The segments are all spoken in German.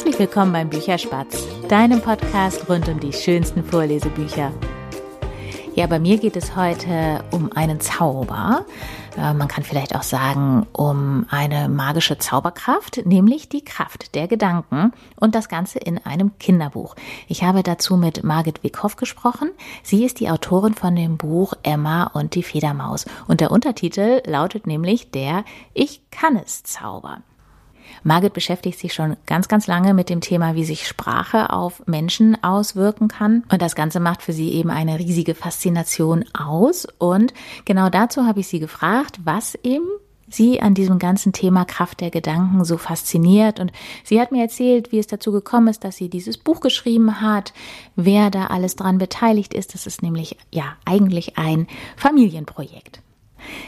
Herzlich willkommen beim Bücherspatz, deinem Podcast rund um die schönsten Vorlesebücher. Ja, bei mir geht es heute um einen Zauber. Äh, man kann vielleicht auch sagen, um eine magische Zauberkraft, nämlich die Kraft der Gedanken und das Ganze in einem Kinderbuch. Ich habe dazu mit Margit Wickhoff gesprochen. Sie ist die Autorin von dem Buch Emma und die Federmaus. Und der Untertitel lautet nämlich der Ich kann es Zauber. Margit beschäftigt sich schon ganz, ganz lange mit dem Thema, wie sich Sprache auf Menschen auswirken kann. Und das Ganze macht für sie eben eine riesige Faszination aus. Und genau dazu habe ich sie gefragt, was eben sie an diesem ganzen Thema Kraft der Gedanken so fasziniert. Und sie hat mir erzählt, wie es dazu gekommen ist, dass sie dieses Buch geschrieben hat, wer da alles dran beteiligt ist. Das ist nämlich ja eigentlich ein Familienprojekt.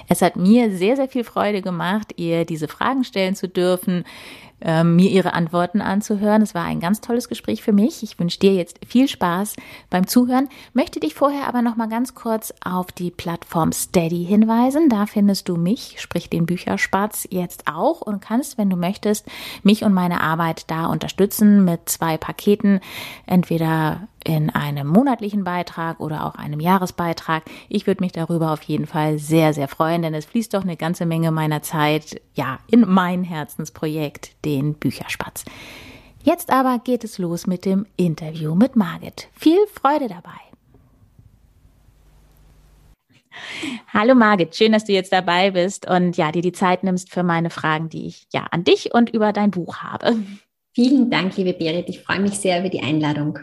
Es hat mir sehr, sehr viel Freude gemacht, ihr diese Fragen stellen zu dürfen, äh, mir ihre Antworten anzuhören. Es war ein ganz tolles Gespräch für mich. Ich wünsche dir jetzt viel Spaß beim Zuhören. Möchte dich vorher aber noch mal ganz kurz auf die Plattform Steady hinweisen. Da findest du mich, sprich den Bücherspatz, jetzt auch und kannst, wenn du möchtest, mich und meine Arbeit da unterstützen mit zwei Paketen. Entweder in einem monatlichen Beitrag oder auch einem Jahresbeitrag. Ich würde mich darüber auf jeden Fall sehr, sehr freuen, denn es fließt doch eine ganze Menge meiner Zeit, ja, in mein Herzensprojekt, den Bücherspatz. Jetzt aber geht es los mit dem Interview mit Margit. Viel Freude dabei. Hallo Margit, schön, dass du jetzt dabei bist und ja, dir die Zeit nimmst für meine Fragen, die ich ja an dich und über dein Buch habe. Vielen Dank, liebe Berit. Ich freue mich sehr über die Einladung.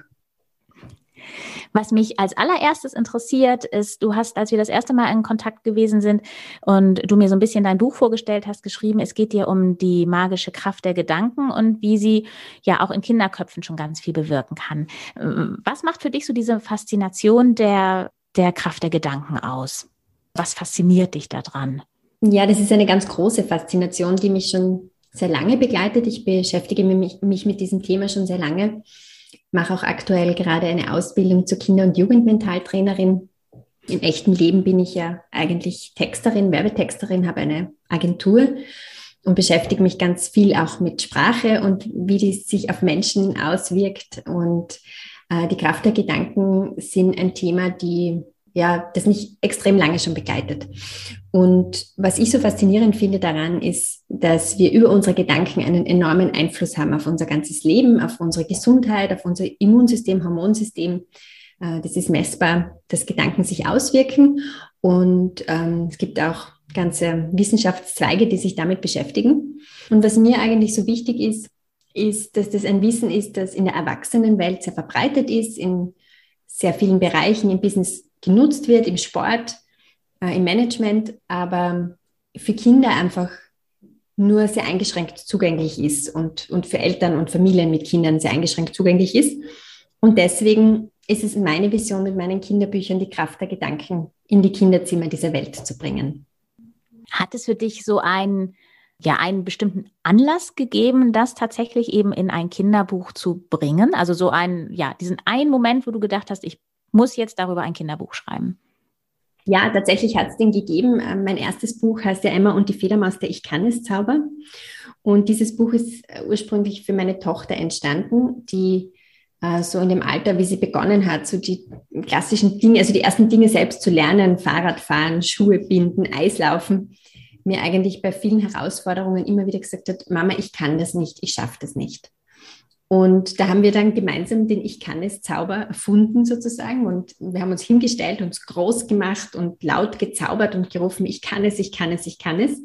Was mich als allererstes interessiert, ist, du hast, als wir das erste Mal in Kontakt gewesen sind und du mir so ein bisschen dein Buch vorgestellt hast, geschrieben, es geht dir um die magische Kraft der Gedanken und wie sie ja auch in Kinderköpfen schon ganz viel bewirken kann. Was macht für dich so diese Faszination der, der Kraft der Gedanken aus? Was fasziniert dich daran? Ja, das ist eine ganz große Faszination, die mich schon sehr lange begleitet. Ich beschäftige mich, mich mit diesem Thema schon sehr lange mache auch aktuell gerade eine Ausbildung zur Kinder- und Jugendmentaltrainerin. Im echten Leben bin ich ja eigentlich Texterin, Werbetexterin, habe eine Agentur und beschäftige mich ganz viel auch mit Sprache und wie die sich auf Menschen auswirkt. Und äh, die Kraft der Gedanken sind ein Thema, die ja, das mich extrem lange schon begleitet. Und was ich so faszinierend finde daran ist, dass wir über unsere Gedanken einen enormen Einfluss haben auf unser ganzes Leben, auf unsere Gesundheit, auf unser Immunsystem, Hormonsystem. Äh, das ist messbar, dass Gedanken sich auswirken. Und ähm, es gibt auch ganze Wissenschaftszweige, die sich damit beschäftigen. Und was mir eigentlich so wichtig ist, ist, dass das ein Wissen ist, das in der Erwachsenenwelt sehr verbreitet ist, in sehr vielen Bereichen im Business genutzt wird im Sport, äh, im Management, aber für Kinder einfach nur sehr eingeschränkt zugänglich ist und, und für Eltern und Familien mit Kindern sehr eingeschränkt zugänglich ist. Und deswegen ist es meine Vision mit meinen Kinderbüchern, die Kraft der Gedanken in die Kinderzimmer dieser Welt zu bringen. Hat es für dich so einen, ja, einen bestimmten Anlass gegeben, das tatsächlich eben in ein Kinderbuch zu bringen? Also so einen, ja, diesen einen Moment, wo du gedacht hast, ich muss jetzt darüber ein Kinderbuch schreiben? Ja, tatsächlich hat es den gegeben. Ähm, mein erstes Buch heißt ja Emma und die Fledermaus, der Ich kann es Zauber. Und dieses Buch ist äh, ursprünglich für meine Tochter entstanden, die äh, so in dem Alter, wie sie begonnen hat, so die klassischen Dinge, also die ersten Dinge selbst zu lernen, Fahrradfahren, Schuhe binden, Eislaufen, mir eigentlich bei vielen Herausforderungen immer wieder gesagt hat, Mama, ich kann das nicht, ich schaffe das nicht. Und da haben wir dann gemeinsam den Ich kann es Zauber erfunden sozusagen. Und wir haben uns hingestellt, uns groß gemacht und laut gezaubert und gerufen, ich kann es, ich kann es, ich kann es.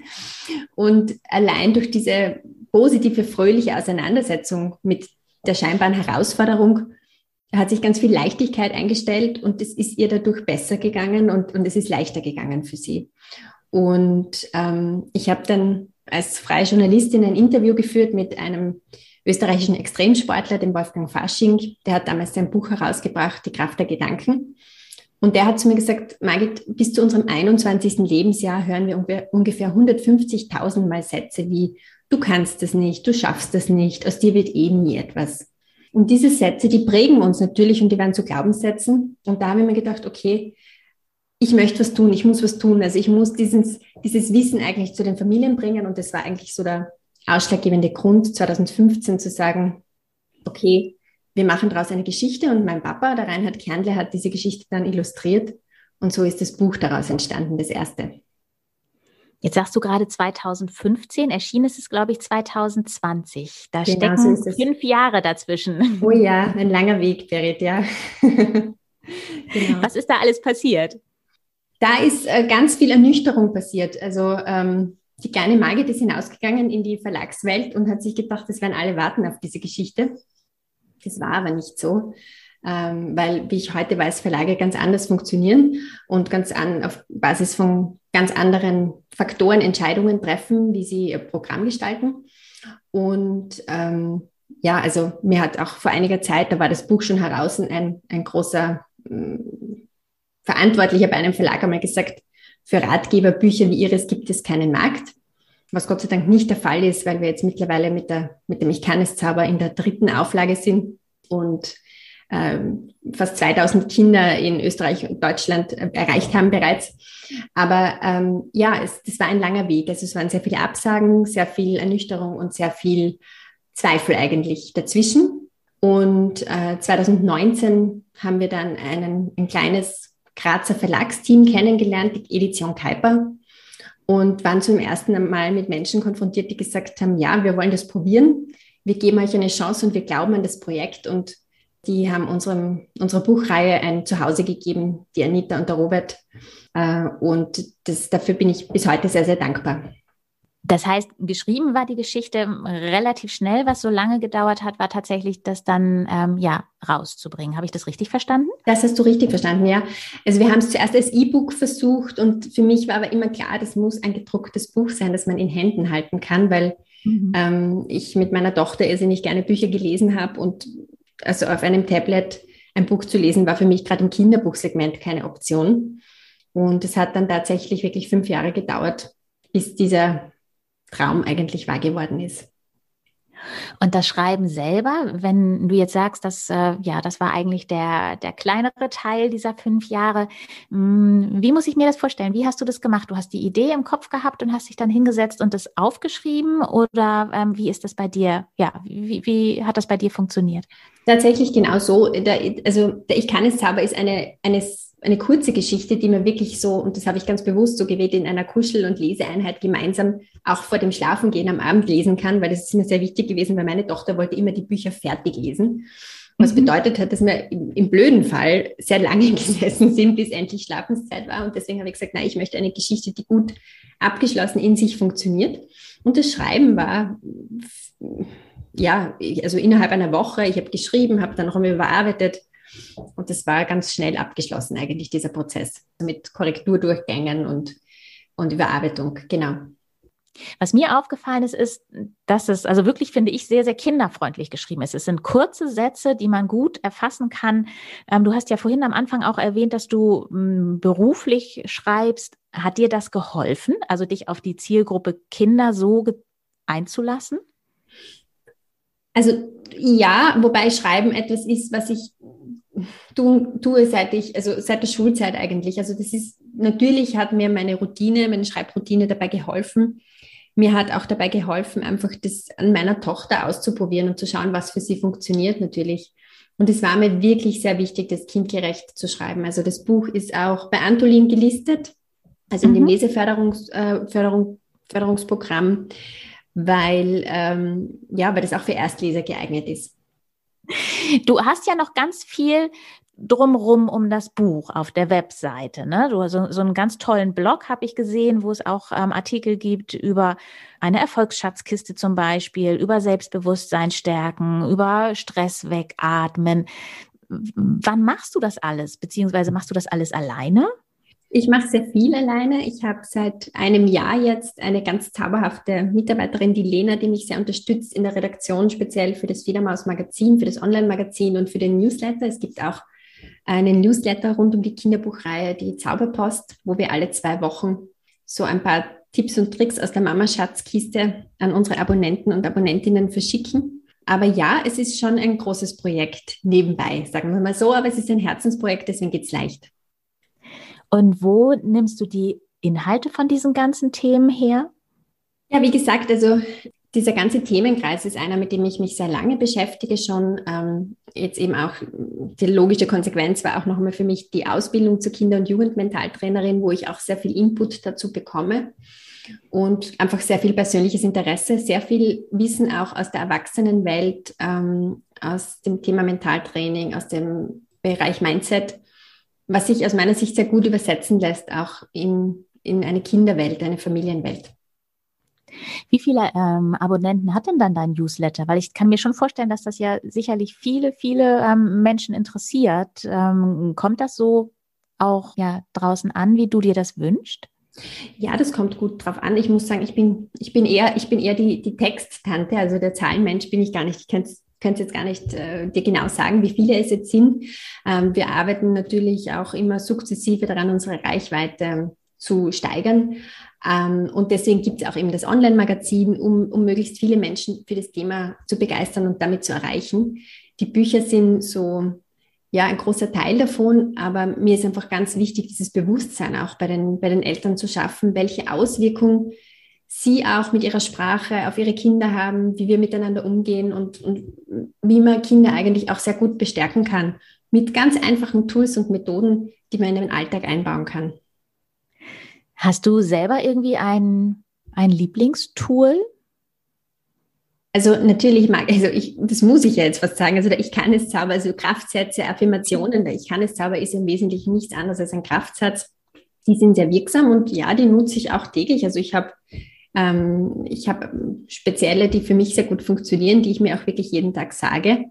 Und allein durch diese positive, fröhliche Auseinandersetzung mit der scheinbaren Herausforderung hat sich ganz viel Leichtigkeit eingestellt und es ist ihr dadurch besser gegangen und, und es ist leichter gegangen für sie. Und ähm, ich habe dann als freie Journalistin ein Interview geführt mit einem österreichischen Extremsportler, dem Wolfgang Fasching. Der hat damals sein Buch herausgebracht, Die Kraft der Gedanken. Und der hat zu mir gesagt, Margit, bis zu unserem 21. Lebensjahr hören wir ungefähr 150.000 Mal Sätze wie, du kannst es nicht, du schaffst es nicht, aus dir wird eh nie etwas. Und diese Sätze, die prägen uns natürlich und die werden zu Glaubenssätzen. Und da habe ich mir gedacht, okay, ich möchte was tun, ich muss was tun. Also ich muss dieses, dieses Wissen eigentlich zu den Familien bringen. Und das war eigentlich so der, ausschlaggebende Grund, 2015 zu sagen, okay, wir machen daraus eine Geschichte und mein Papa, der Reinhard Kernle, hat diese Geschichte dann illustriert und so ist das Buch daraus entstanden, das erste. Jetzt sagst du gerade 2015, erschienen ist es, glaube ich, 2020. Da genau, stecken so fünf Jahre dazwischen. Oh ja, ein langer Weg, Berit, ja. genau. Was ist da alles passiert? Da ist äh, ganz viel Ernüchterung passiert. Also ähm, die kleine Margit ist hinausgegangen in die Verlagswelt und hat sich gedacht, es werden alle warten auf diese Geschichte. Das war aber nicht so ähm, weil, wie ich heute weiß, Verlage ganz anders funktionieren und ganz an, auf Basis von ganz anderen Faktoren Entscheidungen treffen, wie sie ihr Programm gestalten. Und ähm, ja, also mir hat auch vor einiger Zeit, da war das Buch schon heraus, ein, ein großer äh, Verantwortlicher bei einem Verlag einmal gesagt, für Ratgeberbücher wie Ihres gibt es keinen Markt. Was Gott sei Dank nicht der Fall ist, weil wir jetzt mittlerweile mit, der, mit dem Ich kann es Zauber in der dritten Auflage sind und ähm, fast 2000 Kinder in Österreich und Deutschland äh, erreicht haben bereits. Aber ähm, ja, es, das war ein langer Weg. Also es waren sehr viele Absagen, sehr viel Ernüchterung und sehr viel Zweifel eigentlich dazwischen. Und äh, 2019 haben wir dann einen, ein kleines Grazer Verlagsteam kennengelernt, die Edition Kuiper, und waren zum ersten Mal mit Menschen konfrontiert, die gesagt haben, ja, wir wollen das probieren, wir geben euch eine Chance und wir glauben an das Projekt und die haben unserem, unserer Buchreihe ein Zuhause gegeben, die Anita und der Robert. Äh, und das, dafür bin ich bis heute sehr, sehr dankbar. Das heißt, geschrieben war die Geschichte relativ schnell. Was so lange gedauert hat, war tatsächlich, das dann ähm, ja rauszubringen. Habe ich das richtig verstanden? Das hast du richtig verstanden, ja. Also wir haben es zuerst als E-Book versucht und für mich war aber immer klar, das muss ein gedrucktes Buch sein, das man in Händen halten kann, weil mhm. ähm, ich mit meiner Tochter irrsinnig gerne Bücher gelesen habe und also auf einem Tablet ein Buch zu lesen, war für mich gerade im Kinderbuchsegment keine Option. Und es hat dann tatsächlich wirklich fünf Jahre gedauert, bis dieser Traum eigentlich wahr geworden ist. Und das Schreiben selber, wenn du jetzt sagst, dass äh, ja, das war eigentlich der, der kleinere Teil dieser fünf Jahre. Hm, wie muss ich mir das vorstellen? Wie hast du das gemacht? Du hast die Idee im Kopf gehabt und hast dich dann hingesetzt und das aufgeschrieben oder ähm, wie ist das bei dir? Ja, wie, wie hat das bei dir funktioniert? Tatsächlich genau so. Der, also Ich kann es Zauber ist eine, eine eine kurze Geschichte, die mir wirklich so, und das habe ich ganz bewusst so gewählt, in einer Kuschel- und Leseeinheit gemeinsam auch vor dem Schlafengehen am Abend lesen kann, weil das ist mir sehr wichtig gewesen, weil meine Tochter wollte immer die Bücher fertig lesen. Was mhm. bedeutet hat, dass wir im, im, blöden Fall sehr lange gesessen sind, bis endlich Schlafenszeit war. Und deswegen habe ich gesagt, nein, ich möchte eine Geschichte, die gut abgeschlossen in sich funktioniert. Und das Schreiben war, ja, also innerhalb einer Woche, ich habe geschrieben, habe dann noch einmal überarbeitet, und das war ganz schnell abgeschlossen, eigentlich, dieser Prozess mit Korrekturdurchgängen und, und Überarbeitung. Genau. Was mir aufgefallen ist, ist, dass es also wirklich, finde ich, sehr, sehr kinderfreundlich geschrieben ist. Es sind kurze Sätze, die man gut erfassen kann. Ähm, du hast ja vorhin am Anfang auch erwähnt, dass du m, beruflich schreibst. Hat dir das geholfen, also dich auf die Zielgruppe Kinder so einzulassen? Also ja, wobei Schreiben etwas ist, was ich tue, tue seit ich, also seit der Schulzeit eigentlich. Also das ist, natürlich hat mir meine Routine, meine Schreibroutine dabei geholfen. Mir hat auch dabei geholfen, einfach das an meiner Tochter auszuprobieren und zu schauen, was für sie funktioniert natürlich. Und es war mir wirklich sehr wichtig, das kindgerecht zu schreiben. Also das Buch ist auch bei Antolin gelistet, also in dem mhm. Leseförderungs, äh, Förderung, Förderungsprogramm, weil, ähm, ja, weil das auch für Erstleser geeignet ist. Du hast ja noch ganz viel drumrum um das Buch auf der Webseite. Ne? Du so, so einen ganz tollen Blog habe ich gesehen, wo es auch ähm, Artikel gibt über eine Erfolgsschatzkiste zum Beispiel, über Selbstbewusstsein stärken, über Stress wegatmen. Wann machst du das alles? Beziehungsweise machst du das alles alleine? Ich mache sehr viel alleine. Ich habe seit einem Jahr jetzt eine ganz zauberhafte Mitarbeiterin, die Lena, die mich sehr unterstützt in der Redaktion, speziell für das Federmaus Magazin, für das Online-Magazin und für den Newsletter. Es gibt auch einen Newsletter rund um die Kinderbuchreihe, die Zauberpost, wo wir alle zwei Wochen so ein paar Tipps und Tricks aus der Mama-Schatzkiste an unsere Abonnenten und Abonnentinnen verschicken. Aber ja, es ist schon ein großes Projekt nebenbei, sagen wir mal so, aber es ist ein Herzensprojekt, deswegen geht es leicht. Und wo nimmst du die Inhalte von diesen ganzen Themen her? Ja, wie gesagt, also dieser ganze Themenkreis ist einer, mit dem ich mich sehr lange beschäftige schon. Ähm, jetzt eben auch die logische Konsequenz war auch nochmal für mich die Ausbildung zur Kinder- und Jugendmentaltrainerin, wo ich auch sehr viel Input dazu bekomme und einfach sehr viel persönliches Interesse, sehr viel Wissen auch aus der Erwachsenenwelt, ähm, aus dem Thema Mentaltraining, aus dem Bereich Mindset, was sich aus meiner Sicht sehr gut übersetzen lässt, auch in, in eine Kinderwelt, eine Familienwelt. Wie viele ähm, Abonnenten hat denn dann dein Newsletter? Weil ich kann mir schon vorstellen, dass das ja sicherlich viele, viele ähm, Menschen interessiert. Ähm, kommt das so auch ja draußen an, wie du dir das wünschst? Ja, das kommt gut drauf an. Ich muss sagen, ich bin, ich bin eher, ich bin eher die, die Texttante, also der Zahlenmensch bin ich gar nicht. Ich könnte es jetzt gar nicht äh, dir genau sagen, wie viele es jetzt sind. Ähm, wir arbeiten natürlich auch immer sukzessive daran, unsere Reichweite zu steigern. Ähm, und deswegen gibt es auch eben das Online-Magazin, um, um möglichst viele Menschen für das Thema zu begeistern und damit zu erreichen. Die Bücher sind so, ja, ein großer Teil davon, aber mir ist einfach ganz wichtig, dieses Bewusstsein auch bei den, bei den Eltern zu schaffen, welche Auswirkungen sie auch mit ihrer Sprache auf ihre Kinder haben, wie wir miteinander umgehen und, und wie man Kinder eigentlich auch sehr gut bestärken kann mit ganz einfachen Tools und Methoden, die man in den Alltag einbauen kann. Hast du selber irgendwie ein, ein Lieblingstool? Also natürlich mag, also ich, das muss ich ja jetzt fast sagen, also der Ich kann es Zauber, also Kraftsätze, Affirmationen, der Ich kann es Zauber ist im Wesentlichen nichts anderes als ein Kraftsatz. Die sind sehr wirksam und ja, die nutze ich auch täglich. Also ich habe ähm, ich habe spezielle, die für mich sehr gut funktionieren, die ich mir auch wirklich jeden Tag sage.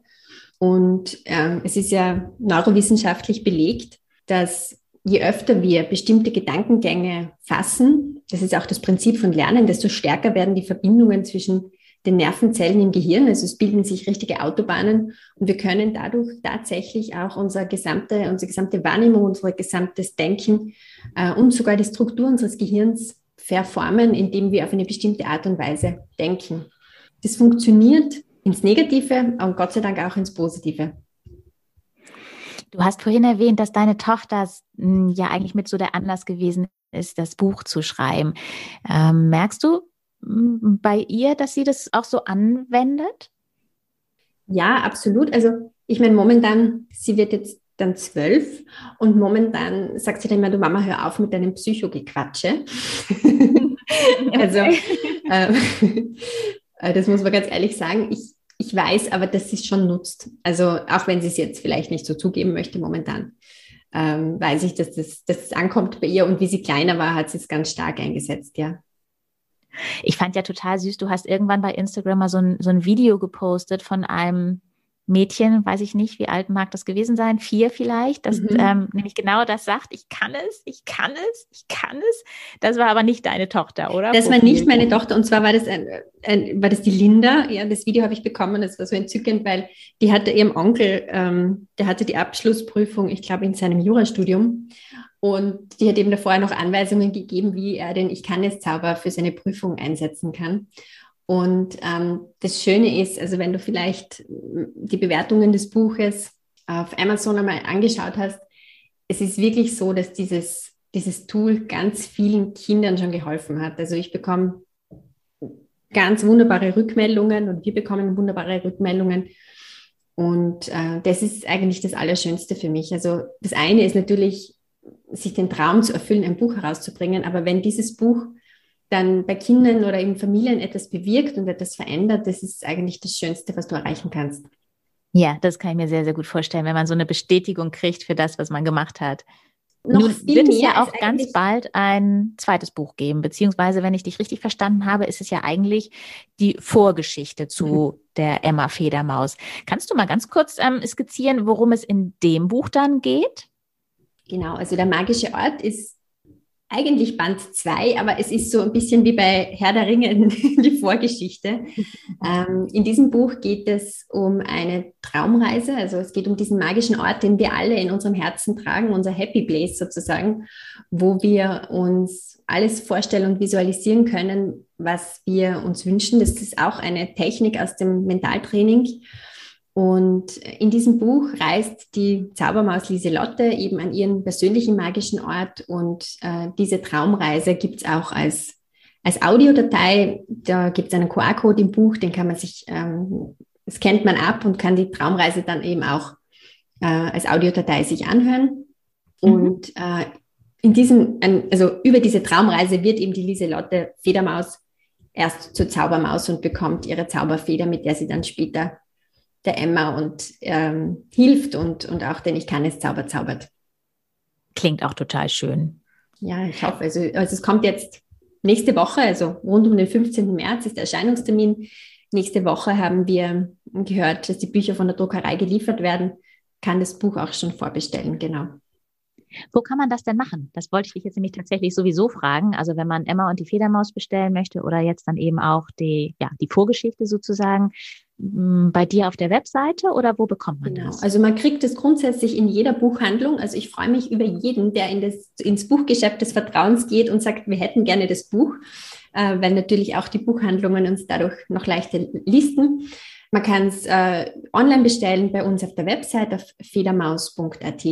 Und ähm, es ist ja neurowissenschaftlich belegt, dass je öfter wir bestimmte Gedankengänge fassen, das ist auch das Prinzip von Lernen, desto stärker werden die Verbindungen zwischen den Nervenzellen im Gehirn. Also es bilden sich richtige Autobahnen und wir können dadurch tatsächlich auch unsere gesamte, unsere gesamte Wahrnehmung, unser gesamtes Denken äh, und sogar die Struktur unseres Gehirns verformen, indem wir auf eine bestimmte Art und Weise denken. Das funktioniert ins Negative und Gott sei Dank auch ins Positive. Du hast vorhin erwähnt, dass deine Tochter hm, ja eigentlich mit so der Anlass gewesen ist, das Buch zu schreiben. Ähm, merkst du hm, bei ihr, dass sie das auch so anwendet? Ja, absolut. Also ich meine, momentan, sie wird jetzt dann zwölf und momentan sagt sie dann immer, du Mama, hör auf mit deinem Psychogequatsche. also äh, das muss man ganz ehrlich sagen. Ich, ich weiß aber, dass sie es schon nutzt. Also auch wenn sie es jetzt vielleicht nicht so zugeben möchte momentan, ähm, weiß ich, dass das, dass das ankommt bei ihr. Und wie sie kleiner war, hat sie es ganz stark eingesetzt, ja. Ich fand ja total süß, du hast irgendwann bei Instagram mal so ein, so ein Video gepostet von einem Mädchen, weiß ich nicht, wie alt mag das gewesen sein, vier vielleicht, das mhm. ähm, nämlich genau das sagt, ich kann es, ich kann es, ich kann es. Das war aber nicht deine Tochter, oder? Das war nicht meine Tochter und zwar war das, ein, ein, war das die Linda. Ja, das Video habe ich bekommen, das war so entzückend, weil die hatte ihrem Onkel, ähm, der hatte die Abschlussprüfung, ich glaube, in seinem Jurastudium und die hat eben davor noch Anweisungen gegeben, wie er den Ich kann es Zauber für seine Prüfung einsetzen kann. Und ähm, das Schöne ist, also wenn du vielleicht die Bewertungen des Buches auf Amazon einmal angeschaut hast, es ist wirklich so, dass dieses, dieses Tool ganz vielen Kindern schon geholfen hat. Also ich bekomme ganz wunderbare Rückmeldungen und wir bekommen wunderbare Rückmeldungen. Und äh, das ist eigentlich das Allerschönste für mich. Also das eine ist natürlich, sich den Traum zu erfüllen, ein Buch herauszubringen. Aber wenn dieses Buch dann bei Kindern oder in Familien etwas bewirkt und etwas verändert, das ist eigentlich das Schönste, was du erreichen kannst. Ja, das kann ich mir sehr, sehr gut vorstellen, wenn man so eine Bestätigung kriegt für das, was man gemacht hat. Noch Nun wird es ja auch ganz bald ein zweites Buch geben, beziehungsweise, wenn ich dich richtig verstanden habe, ist es ja eigentlich die Vorgeschichte zu der Emma Federmaus. Kannst du mal ganz kurz ähm, skizzieren, worum es in dem Buch dann geht? Genau, also der magische Ort ist eigentlich Band 2, aber es ist so ein bisschen wie bei Herr der Ringe die Vorgeschichte. Ähm, in diesem Buch geht es um eine Traumreise, also es geht um diesen magischen Ort, den wir alle in unserem Herzen tragen, unser Happy Place sozusagen, wo wir uns alles vorstellen und visualisieren können, was wir uns wünschen. Das ist auch eine Technik aus dem Mentaltraining. Und in diesem Buch reist die Zaubermaus Lieselotte eben an ihren persönlichen magischen Ort und äh, diese Traumreise gibt es auch als, als Audiodatei. Da gibt es einen QR-Code im Buch, den kann man sich, ähm, scannt man ab und kann die Traumreise dann eben auch äh, als Audiodatei sich anhören. Mhm. Und äh, in diesem, also über diese Traumreise wird eben die Lieselotte Federmaus erst zur Zaubermaus und bekommt ihre Zauberfeder, mit der sie dann später der Emma und ähm, hilft und, und auch den Ich kann es Zauber zaubert. Klingt auch total schön. Ja, ich hoffe. Also, also es kommt jetzt nächste Woche, also rund um den 15. März ist der Erscheinungstermin. Nächste Woche haben wir gehört, dass die Bücher von der Druckerei geliefert werden. Kann das Buch auch schon vorbestellen, genau. Wo kann man das denn machen? Das wollte ich dich jetzt nämlich tatsächlich sowieso fragen. Also wenn man Emma und die Fledermaus bestellen möchte oder jetzt dann eben auch die, ja, die Vorgeschichte sozusagen, bei dir auf der Webseite oder wo bekommt man genau. das? Also man kriegt es grundsätzlich in jeder Buchhandlung. Also ich freue mich über jeden, der in das, ins Buchgeschäft des Vertrauens geht und sagt, wir hätten gerne das Buch, äh, weil natürlich auch die Buchhandlungen uns dadurch noch leichter listen. Man kann es äh, online bestellen bei uns auf der Website auf federmaus.at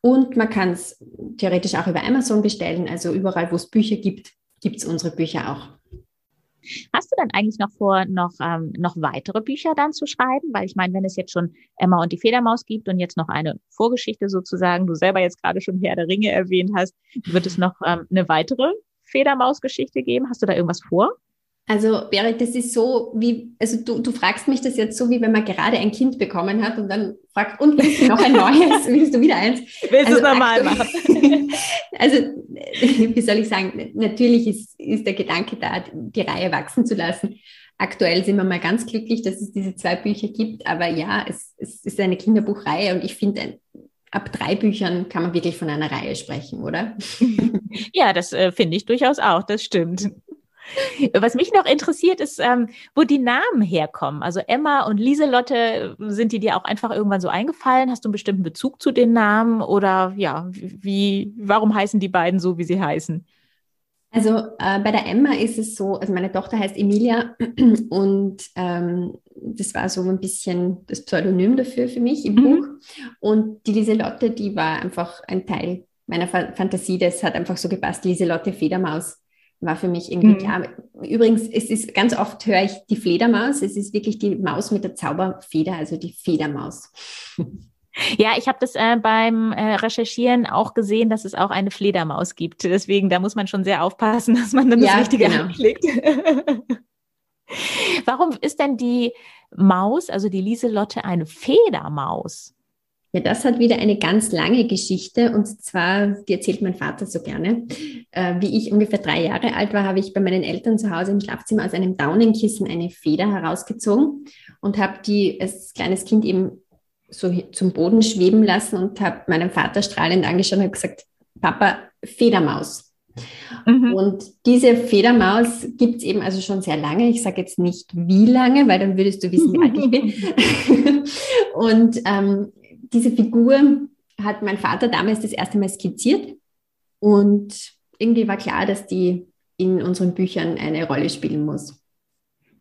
und man kann es theoretisch auch über Amazon bestellen. Also überall, wo es Bücher gibt, gibt es unsere Bücher auch. Hast du dann eigentlich noch vor, noch, ähm, noch weitere Bücher dann zu schreiben? Weil ich meine, wenn es jetzt schon Emma und die Fledermaus gibt und jetzt noch eine Vorgeschichte sozusagen, du selber jetzt gerade schon Herr der Ringe erwähnt hast, wird es noch ähm, eine weitere Fledermaus-Geschichte geben? Hast du da irgendwas vor? Also, Berit, das ist so, wie, also du, du fragst mich das jetzt so, wie wenn man gerade ein Kind bekommen hat und dann fragt, und willst du noch ein neues? willst du wieder eins? Willst also, du es normal machen? also, wie soll ich sagen, natürlich ist, ist der Gedanke da, die Reihe wachsen zu lassen. Aktuell sind wir mal ganz glücklich, dass es diese zwei Bücher gibt, aber ja, es, es ist eine Kinderbuchreihe und ich finde, ab drei Büchern kann man wirklich von einer Reihe sprechen, oder? ja, das äh, finde ich durchaus auch, das stimmt. Was mich noch interessiert, ist, ähm, wo die Namen herkommen. Also Emma und Lieselotte, sind die dir auch einfach irgendwann so eingefallen? Hast du einen bestimmten Bezug zu den Namen? Oder ja, wie, warum heißen die beiden so, wie sie heißen? Also äh, bei der Emma ist es so, also meine Tochter heißt Emilia und ähm, das war so ein bisschen das Pseudonym dafür für mich im mhm. Buch. Und die Lieselotte, die war einfach ein Teil meiner Fa Fantasie, das hat einfach so gepasst, Lieselotte Federmaus war für mich irgendwie mhm. klar. Übrigens, es ist ganz oft höre ich die Fledermaus. Es ist wirklich die Maus mit der Zauberfeder, also die Fledermaus. Ja, ich habe das äh, beim äh, Recherchieren auch gesehen, dass es auch eine Fledermaus gibt. Deswegen, da muss man schon sehr aufpassen, dass man dann das ja, Richtige genau. anklickt. Warum ist denn die Maus, also die Lieselotte, eine Federmaus? Ja, das hat wieder eine ganz lange Geschichte und zwar, die erzählt mein Vater so gerne. Äh, wie ich ungefähr drei Jahre alt war, habe ich bei meinen Eltern zu Hause im Schlafzimmer aus einem Daunenkissen eine Feder herausgezogen und habe die als kleines Kind eben so zum Boden schweben lassen und habe meinen Vater strahlend angeschaut und gesagt, Papa, Federmaus. Mhm. Und diese Federmaus gibt es eben also schon sehr lange. Ich sage jetzt nicht wie lange, weil dann würdest du wissen, wie alt ich bin. und ähm, diese Figur hat mein Vater damals das erste Mal skizziert und irgendwie war klar, dass die in unseren Büchern eine Rolle spielen muss.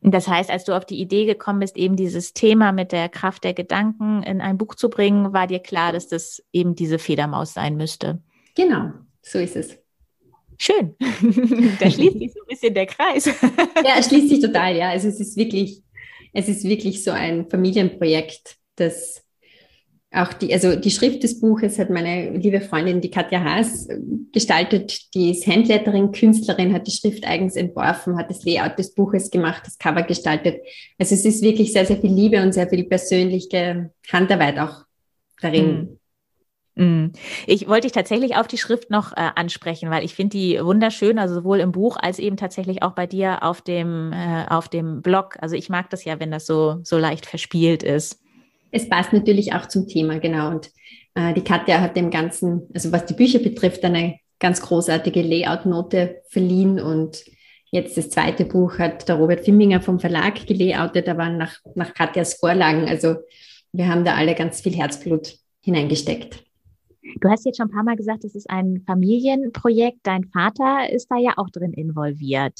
Das heißt, als du auf die Idee gekommen bist, eben dieses Thema mit der Kraft der Gedanken in ein Buch zu bringen, war dir klar, dass das eben diese Fledermaus sein müsste. Genau, so ist es. Schön. da schließt sich so ein bisschen der Kreis. ja, es schließt sich total, ja. Also es ist wirklich, es ist wirklich so ein Familienprojekt, das auch die, also die Schrift des Buches hat meine liebe Freundin, die Katja Haas, gestaltet. Die ist Handletterin, Künstlerin, hat die Schrift eigens entworfen, hat das Layout des Buches gemacht, das Cover gestaltet. Also es ist wirklich sehr, sehr viel Liebe und sehr viel persönliche Handarbeit auch darin. Mm. Ich wollte dich tatsächlich auf die Schrift noch äh, ansprechen, weil ich finde die wunderschön, also sowohl im Buch als eben tatsächlich auch bei dir auf dem, äh, auf dem Blog. Also ich mag das ja, wenn das so, so leicht verspielt ist es passt natürlich auch zum Thema, genau. Und äh, die Katja hat dem Ganzen, also was die Bücher betrifft, eine ganz großartige Layout-Note verliehen und Jetzt das zweite Buch hat der Robert Fimminger vom Verlag gelayoutet, aber nach, nach Katjas Vorlagen. Also wir haben da alle ganz viel Herzblut hineingesteckt. Du hast jetzt schon ein paar Mal gesagt, es ist ein Familienprojekt. Dein Vater ist da ja auch drin involviert.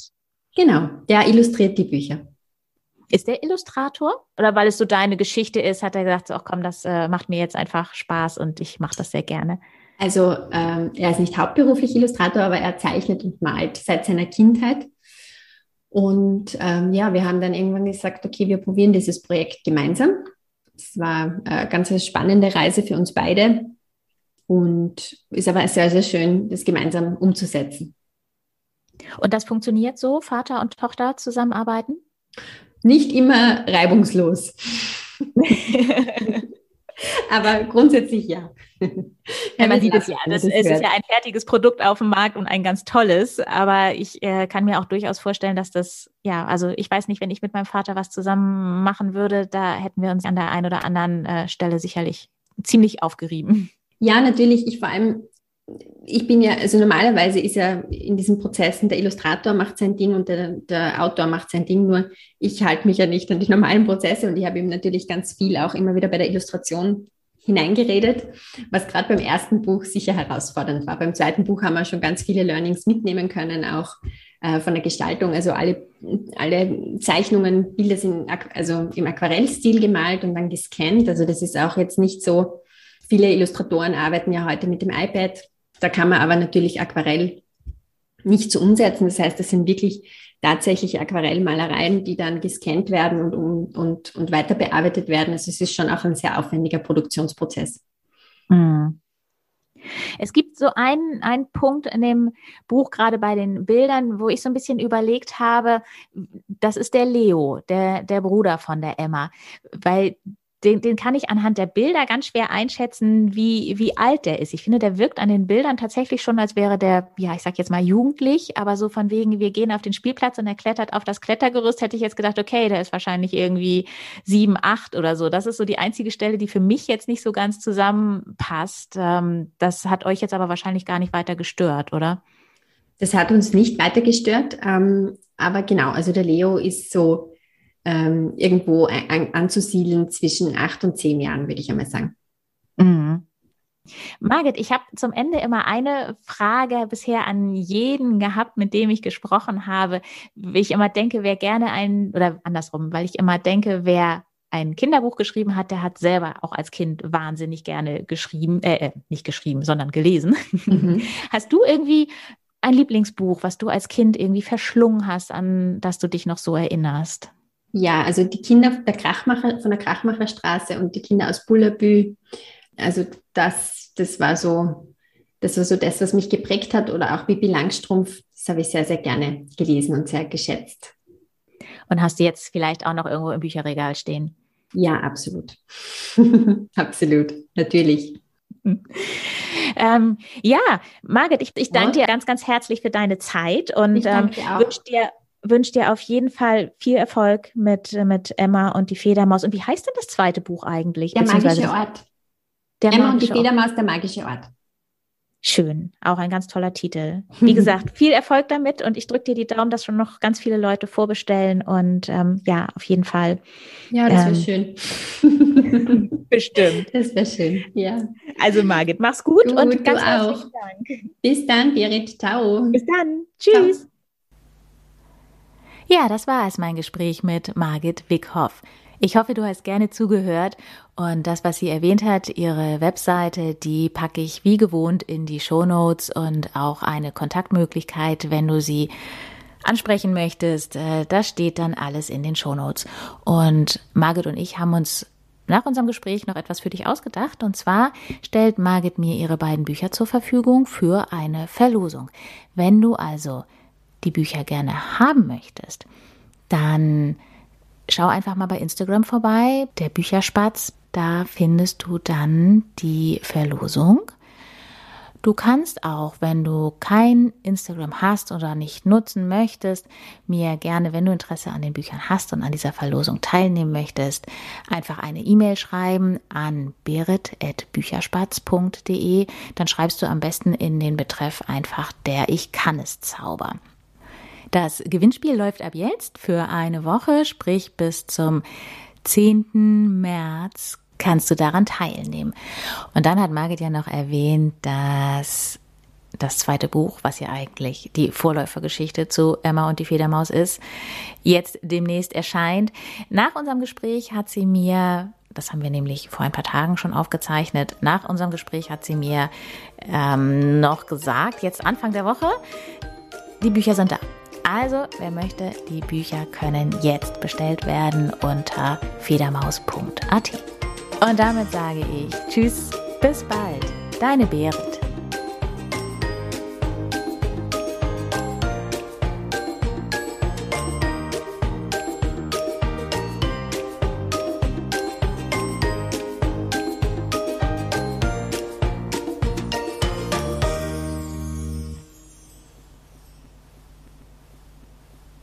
Genau, der illustriert die Bücher. Ist der Illustrator? Oder weil es so deine Geschichte ist, hat er gesagt, ach komm, das äh, macht mir jetzt einfach Spaß und ich mache das sehr gerne. Also ähm, er ist nicht hauptberuflich Illustrator, aber er zeichnet und malt seit seiner Kindheit. Und ähm, ja, wir haben dann irgendwann gesagt, okay, wir probieren dieses Projekt gemeinsam. Es war eine ganz spannende Reise für uns beide und ist aber sehr, sehr schön, das gemeinsam umzusetzen. Und das funktioniert so, Vater und Tochter zusammenarbeiten? Nicht immer reibungslos. Aber grundsätzlich ja. ja man sieht es ja. Das, es ist ja ein fertiges Produkt auf dem Markt und ein ganz tolles. Aber ich äh, kann mir auch durchaus vorstellen, dass das, ja, also ich weiß nicht, wenn ich mit meinem Vater was zusammen machen würde, da hätten wir uns an der einen oder anderen äh, Stelle sicherlich ziemlich aufgerieben. Ja, natürlich. Ich vor allem, ich bin ja, also normalerweise ist ja in diesen Prozessen der Illustrator macht sein Ding und der, der Autor macht sein Ding, nur ich halte mich ja nicht an die normalen Prozesse und ich habe ihm natürlich ganz viel auch immer wieder bei der Illustration hineingeredet, was gerade beim ersten Buch sicher herausfordernd war. Beim zweiten Buch haben wir schon ganz viele Learnings mitnehmen können, auch äh, von der Gestaltung. Also alle, alle Zeichnungen, Bilder sind also im Aquarellstil gemalt und dann gescannt. Also das ist auch jetzt nicht so, viele Illustratoren arbeiten ja heute mit dem iPad da kann man aber natürlich Aquarell nicht so umsetzen. Das heißt, das sind wirklich tatsächliche Aquarellmalereien, die dann gescannt werden und, und, und, und weiter bearbeitet werden. Also es ist schon auch ein sehr aufwendiger Produktionsprozess. Mhm. Es gibt so einen, einen Punkt in dem Buch, gerade bei den Bildern, wo ich so ein bisschen überlegt habe, das ist der Leo, der, der Bruder von der Emma, weil den, den kann ich anhand der Bilder ganz schwer einschätzen, wie, wie alt der ist. Ich finde, der wirkt an den Bildern tatsächlich schon, als wäre der, ja, ich sag jetzt mal jugendlich, aber so von wegen, wir gehen auf den Spielplatz und er klettert auf das Klettergerüst, hätte ich jetzt gedacht, okay, der ist wahrscheinlich irgendwie sieben, acht oder so. Das ist so die einzige Stelle, die für mich jetzt nicht so ganz zusammenpasst. Ähm, das hat euch jetzt aber wahrscheinlich gar nicht weiter gestört, oder? Das hat uns nicht weiter gestört, ähm, aber genau, also der Leo ist so ähm, irgendwo an, anzusiedeln zwischen acht und zehn Jahren, würde ich einmal sagen. Mhm. Margit, ich habe zum Ende immer eine Frage bisher an jeden gehabt, mit dem ich gesprochen habe. Ich immer denke, wer gerne ein, oder andersrum, weil ich immer denke, wer ein Kinderbuch geschrieben hat, der hat selber auch als Kind wahnsinnig gerne geschrieben, äh, äh nicht geschrieben, sondern gelesen. Mhm. Hast du irgendwie ein Lieblingsbuch, was du als Kind irgendwie verschlungen hast, an das du dich noch so erinnerst? Ja, also die Kinder der Krachmacher, von der Krachmacherstraße und die Kinder aus Bullabü, also das, das war so, das war so das, was mich geprägt hat. Oder auch Bibi Langstrumpf, das habe ich sehr, sehr gerne gelesen und sehr geschätzt. Und hast du jetzt vielleicht auch noch irgendwo im Bücherregal stehen? Ja, absolut. absolut, natürlich. Ähm, ja, Margit, ich, ich danke ja. dir ganz, ganz herzlich für deine Zeit und ähm, wünsche dir wünsche dir auf jeden Fall viel Erfolg mit, mit Emma und die Federmaus. Und wie heißt denn das zweite Buch eigentlich? Der magische Ort. Der Emma und die Federmaus, der magische Ort. Schön, auch ein ganz toller Titel. Wie gesagt, viel Erfolg damit und ich drücke dir die Daumen, dass schon noch ganz viele Leute vorbestellen und ähm, ja, auf jeden Fall. Ja, das wäre ähm, schön. Bestimmt. Das wäre schön, ja. Also Margit, mach's gut, gut und ganz herzlichen Dank. Bis dann, Berit. Ciao. Bis dann. Tschüss. Ciao. Ja, das war es, mein Gespräch mit Margit Wickhoff. Ich hoffe, du hast gerne zugehört und das, was sie erwähnt hat, ihre Webseite, die packe ich wie gewohnt in die Show Notes und auch eine Kontaktmöglichkeit, wenn du sie ansprechen möchtest. Äh, das steht dann alles in den Show Notes. Und Margit und ich haben uns nach unserem Gespräch noch etwas für dich ausgedacht. Und zwar stellt Margit mir ihre beiden Bücher zur Verfügung für eine Verlosung. Wenn du also die Bücher gerne haben möchtest, dann schau einfach mal bei Instagram vorbei, der Bücherspatz. Da findest du dann die Verlosung. Du kannst auch, wenn du kein Instagram hast oder nicht nutzen möchtest, mir gerne, wenn du Interesse an den Büchern hast und an dieser Verlosung teilnehmen möchtest, einfach eine E-Mail schreiben an berit.bücherspatz.de. Dann schreibst du am besten in den Betreff einfach der Ich kann es Zauber. Das Gewinnspiel läuft ab jetzt für eine Woche, sprich bis zum 10. März kannst du daran teilnehmen. Und dann hat Margit ja noch erwähnt, dass das zweite Buch, was ja eigentlich die Vorläufergeschichte zu Emma und die Federmaus ist, jetzt demnächst erscheint. Nach unserem Gespräch hat sie mir Das haben wir nämlich vor ein paar Tagen schon aufgezeichnet. Nach unserem Gespräch hat sie mir ähm, noch gesagt, jetzt Anfang der Woche, die Bücher sind da. Also, wer möchte, die Bücher können jetzt bestellt werden unter federmaus.at. Und damit sage ich Tschüss, bis bald, deine Berit.